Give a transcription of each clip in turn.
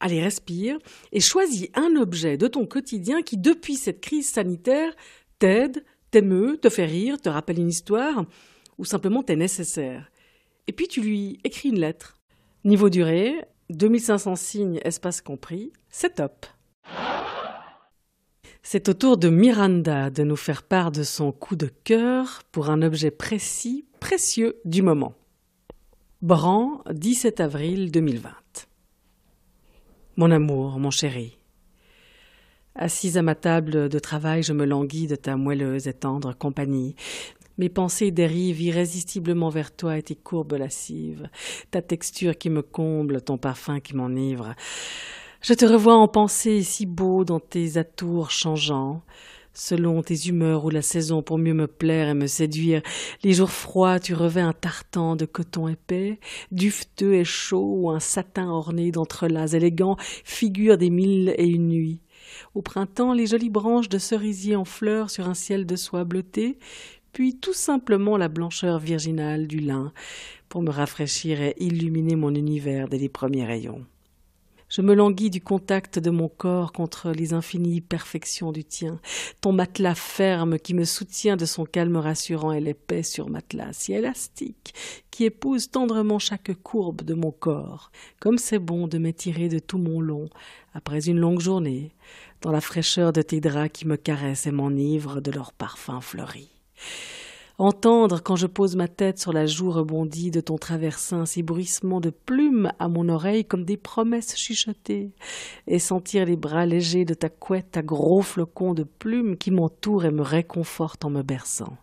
allez respire, et choisis un objet de ton quotidien qui, depuis cette crise sanitaire, t'aide, t'émeut, te fait rire, te rappelle une histoire, ou simplement t'est nécessaire. Et puis tu lui écris une lettre. Niveau durée, 2500 signes, espace compris, c'est top. C'est au tour de Miranda de nous faire part de son coup de cœur pour un objet précis, précieux du moment. Bran, 17 avril 2020. Mon amour, mon chéri. Assise à ma table de travail, je me languis de ta moelleuse et tendre compagnie. Mes pensées dérivent irrésistiblement vers toi et tes courbes lascives, ta texture qui me comble, ton parfum qui m'enivre. Je te revois en pensée si beau dans tes atours changeants, selon tes humeurs ou la saison pour mieux me plaire et me séduire. Les jours froids, tu revais un tartan de coton épais, dufteux et chaud, ou un satin orné d'entrelacs élégants, figure des mille et une nuits. Au printemps, les jolies branches de cerisier en fleurs sur un ciel de soie bleutée, puis tout simplement la blancheur virginale du lin pour me rafraîchir et illuminer mon univers dès les premiers rayons. Je me languis du contact de mon corps contre les infinies perfections du tien, ton matelas ferme qui me soutient de son calme rassurant et l'épais sur matelas si élastique qui épouse tendrement chaque courbe de mon corps, comme c'est bon de m'étirer de tout mon long après une longue journée, dans la fraîcheur de tes draps qui me caressent et m'enivrent de leurs parfums fleuris. Entendre, quand je pose ma tête sur la joue rebondie de ton traversin, ces bruissements de plumes à mon oreille comme des promesses chuchotées, et sentir les bras légers de ta couette à gros flocons de plumes qui m'entourent et me réconfortent en me berçant.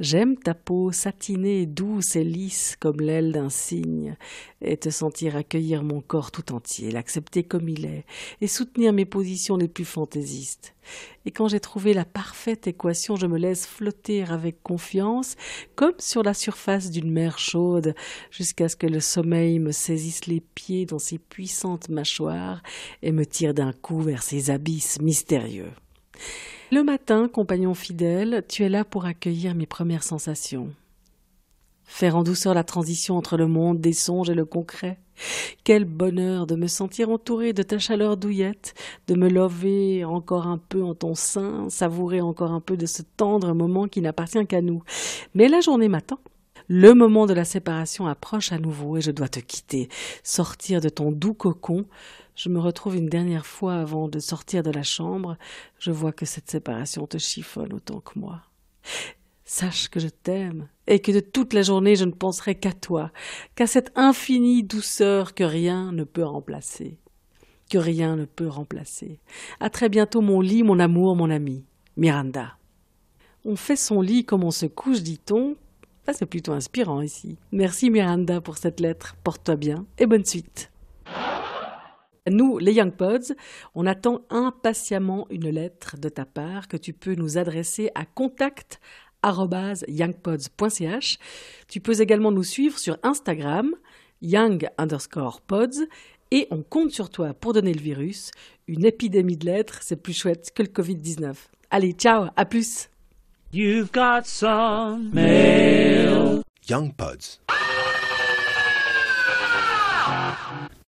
J'aime ta peau satinée, douce et lisse comme l'aile d'un cygne, et te sentir accueillir mon corps tout entier, l'accepter comme il est, et soutenir mes positions les plus fantaisistes. Et quand j'ai trouvé la parfaite équation, je me laisse flotter avec confiance, comme sur la surface d'une mer chaude, jusqu'à ce que le sommeil me saisisse les pieds dans ses puissantes mâchoires et me tire d'un coup vers ses abysses mystérieux. Le matin, compagnon fidèle, tu es là pour accueillir mes premières sensations. Faire en douceur la transition entre le monde des songes et le concret. Quel bonheur de me sentir entouré de ta chaleur douillette, de me lever encore un peu en ton sein, savourer encore un peu de ce tendre moment qui n'appartient qu'à nous. Mais la journée m'attend. Le moment de la séparation approche à nouveau et je dois te quitter, sortir de ton doux cocon. Je me retrouve une dernière fois avant de sortir de la chambre. Je vois que cette séparation te chiffonne autant que moi. Sache que je t'aime et que de toute la journée je ne penserai qu'à toi, qu'à cette infinie douceur que rien ne peut remplacer. Que rien ne peut remplacer. À très bientôt mon lit, mon amour, mon ami. Miranda. On fait son lit comme on se couche, dit-on, c'est plutôt inspirant ici. Merci Miranda pour cette lettre. Porte-toi bien et bonne suite. Nous, les Young Pods, on attend impatiemment une lettre de ta part que tu peux nous adresser à contact youngpods.ch. Tu peux également nous suivre sur Instagram, young underscore pods, et on compte sur toi pour donner le virus. Une épidémie de lettres, c'est plus chouette que le Covid-19. Allez, ciao, à plus! You've got some mail. Young Pods.